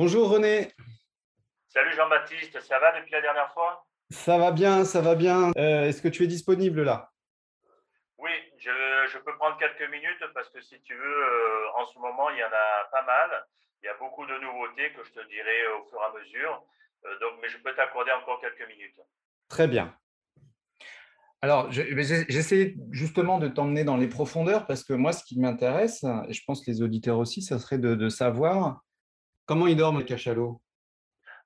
Bonjour René. Salut Jean-Baptiste, ça va depuis la dernière fois? Ça va bien, ça va bien. Euh, est-ce que tu es disponible là? Oui, je, peux prendre quelques minutes parce que si tu veux, euh, en ce moment, il y en a pas mal. Il y a beaucoup de nouveautés que je te dirai au fur et à mesure. Euh, donc, mais je peux t'accorder encore quelques minutes. Très bien. Alors, j'essaie justement de t'emmener dans les profondeurs parce que moi, ce qui m'intéresse, et je pense que les auditeurs aussi, ça serait de, savoir comment ils dorment les cachalots?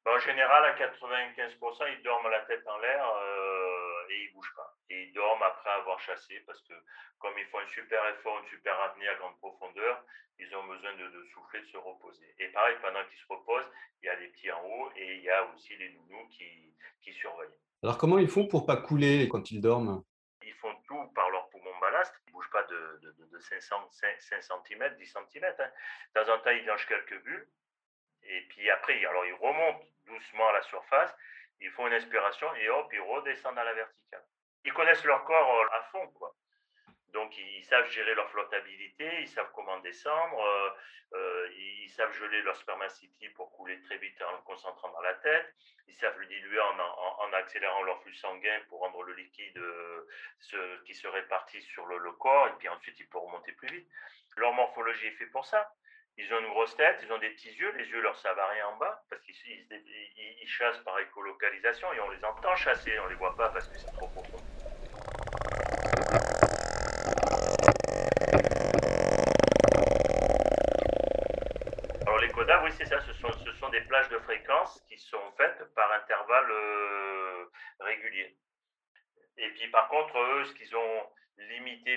Ben, en général, à 95%, ils dorment la tête en l'air euh, et ils ne bougent pas. Et ils dorment après avoir chassé parce que comme ils font un super effort, une super apnée à grande profondeur, ils ont besoin de, souffler, de se reposer. Et pareil, pendant qu'ils se reposent, il y a les petits en haut et il y a aussi les nounous qui, qui surveillent. Alors, comment ils font pour pas couler quand ils dorment? Ils font tout par leur poumon ballast. Ils ne bougent pas de, de, de 5, 5, cm, 10 cm. De temps en temps, ils lâchent quelques bulles. Et puis après, alors ils remontent doucement à la surface, ils font une inspiration et hop, ils redescendent à la verticale. Ils connaissent leur corps euh, à fond, quoi. Donc, ils savent gérer leur flottabilité, ils savent comment descendre, euh, euh, ils savent geler leur spermacity pour couler très vite en le concentrant dans la tête, ils savent le diluer en, accélérant leur flux sanguin pour rendre le liquide ce, qui se répartit sur le, corps, et puis ensuite ils peuvent remonter plus vite. Leur morphologie est faite pour ça. Ils ont une grosse tête, ils ont des petits yeux, les yeux leur savent à rien en bas, parce qu'ils ils, chassent par écolocalisation, et on les entend chasser, on les voit pas parce que c'est trop profond. oui, c'est ça. Ce sont, des plages de fréquences qui sont faites par intervalles euh, réguliers. Et puis, par contre, eux, ce qu'ils ont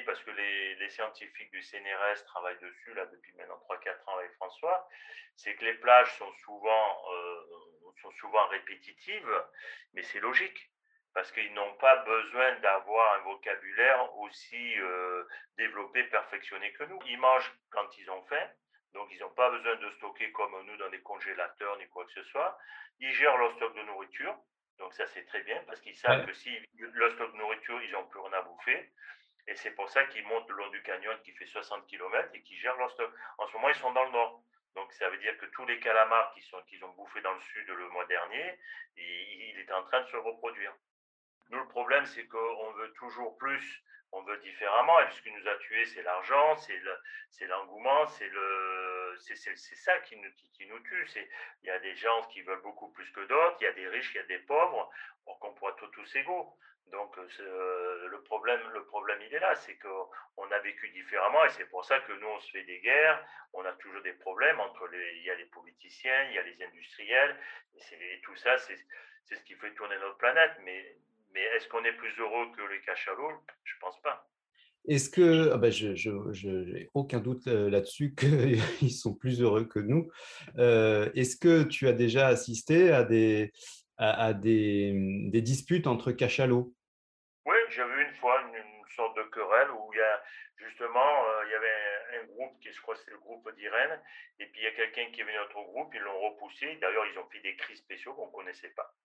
parce que les, scientifiques du CNRS travaillent dessus là depuis maintenant 3-4 ans avec François, c'est que les plages sont souvent, euh, sont souvent répétitives, mais c'est logique parce qu'ils n'ont pas besoin d'avoir un vocabulaire aussi euh, développé, perfectionné que nous. Ils mangent quand ils ont faim, donc, ils n'ont pas besoin de stocker comme nous dans des congélateurs ni quoi que ce soit. Ils gèrent leur stock de nourriture. Donc, ça, c'est très bien parce qu'ils savent que si leur stock de nourriture, ils n'ont plus rien à bouffer. Et c'est pour ça qu'ils montent le long du canyon qui fait 60 km et qui gèrent leur stock. En ce moment, ils sont dans le nord. Donc, ça veut dire que tous les calamars qu'ils ont bouffés dans le sud le mois dernier, il, il est en train de se reproduire. Nous, le problème, c'est qu'on veut toujours plus on veut différemment. Et ce qui nous a tués, c'est l'argent, c'est l'engouement, c'est le, c'est ça qui nous, tue. Il y a des gens qui veulent beaucoup plus que d'autres, il y a des riches, il y a des pauvres, pour qu'on pourrait être tous égaux. Donc euh, le problème, le problème, il est là, c'est qu'on a vécu différemment et c'est pour ça que nous, on se fait des guerres, on a toujours des problèmes entre les, il y a les politiciens, il y a les industriels, et, tout ça, c'est ce qui fait tourner notre planète. Mais est-ce qu'on est plus heureux que les cachalots? Je ne pense pas. Est-ce que, ah ben je n'ai aucun doute euh, là-dessus qu'ils sont plus heureux que nous. Euh, est-ce que tu as déjà assisté à des, à, des, des, disputes entre cachalots? Oui, j'ai vu une fois une, sorte de querelle où il y a justement, euh, il y avait un, groupe qui, je crois, c'est le groupe d'Irène, et puis il y a quelqu'un qui est venu à notre groupe, ils l'ont repoussé. D'ailleurs, ils ont fait des cris spéciaux qu'on ne connaissait pas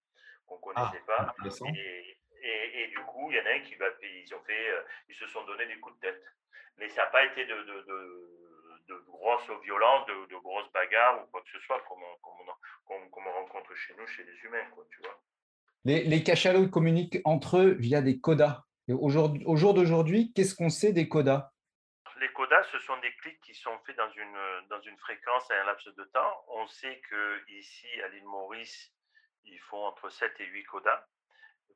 qu'on ne connaissait ah, pas. Et, et, du coup, il y en a un qui va, ils ont fait, euh, ils se sont donné des coups de tête. Mais ça n'a pas été de, de, de, grosses violences, de, grosses bagarres ou quoi que ce soit, comme on, rencontre chez nous, chez les humains, quoi, tu vois. Les, les cachalots communiquent entre eux via des codas. au jour d'aujourd'hui, qu'est-ce qu'on sait des codas? Les codas, ce sont des clics qui sont faits dans une, dans une fréquence à un laps de temps. On sait que ici, à l'île Maurice, ils font entre 7 et 8 codas,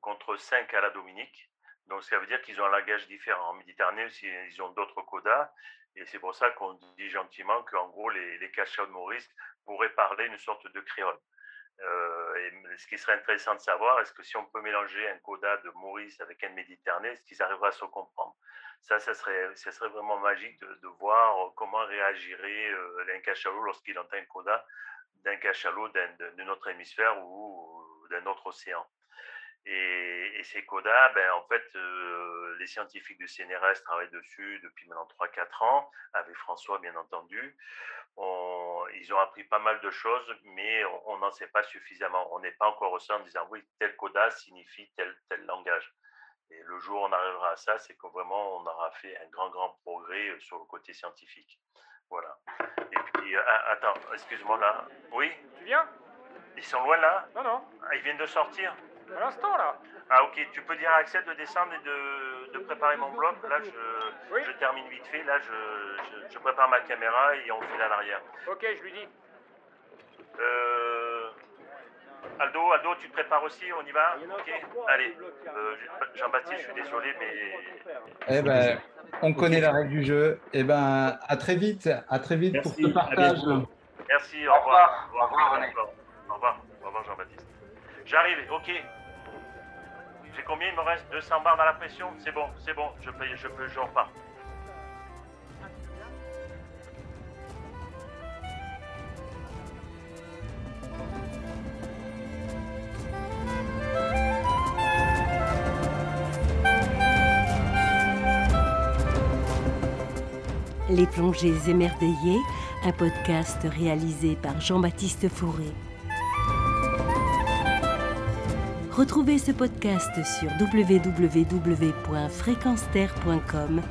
contre 5 à la Dominique. Donc, ça veut dire qu'ils ont un langage différent. En Méditerranée, ils ont d'autres codas. Et c'est pour ça qu'on dit gentiment qu'en gros, les, les de Maurice pourraient parler une sorte de créole. Euh, et ce qui serait intéressant de savoir, est-ce que si on peut mélanger un coda de Maurice avec un Méditerranée, est-ce qu'ils arriveraient à se comprendre? Ça, ça serait, ça serait vraiment magique de, voir comment réagirait euh, un cachalot lorsqu'il entend un coda d'un cachalot d'un autre hémisphère ou d'un autre océan. Et, ces codas, ben, en fait, euh, les scientifiques du CNRS travaillent dessus depuis maintenant 3-4 ans, avec François, bien entendu. ils ont appris pas mal de choses, mais on n'en sait pas suffisamment. On n'est pas encore au sein en disant, oui, tel coda signifie tel, tel langage. Et le jour où on arrivera à ça, c'est que vraiment, on aura fait un grand, grand progrès euh, sur le côté scientifique. Voilà. Et puis, euh, attends, excuse-moi là. Oui? Tu viens? Ils sont loin là? Non, non. Ah, Ils viennent de sortir? À l'instant, là. Ah ok, tu peux dire à Axel de descendre et de, de préparer mon bloc. Là, je, Oui. je termine vite fait. Là, je, je, je prépare ma caméra et on file à l'arrière. Ok, je lui dis. Euh, Aldo, Aldo, tu te prépares aussi, on y va? Ok, allez. Euh, Jean-Baptiste, je suis désolé, mais Eh ben, on connaît la règle du jeu. Eh ben, à très vite. À très vite pour Merci, ce à partage. merci, au revoir. Au revoir, René. Au revoir, au revoir Jean-Baptiste. J'arrive, ok. J'ai combien? Il me reste 200 bars dans la pression? C'est bon, c'est bon, je peux, je peux, je repars. Les plongées émerveillées, un podcast réalisé par Jean-Baptiste Fourré. Retrouvez ce podcast sur www.fréquenceterre.com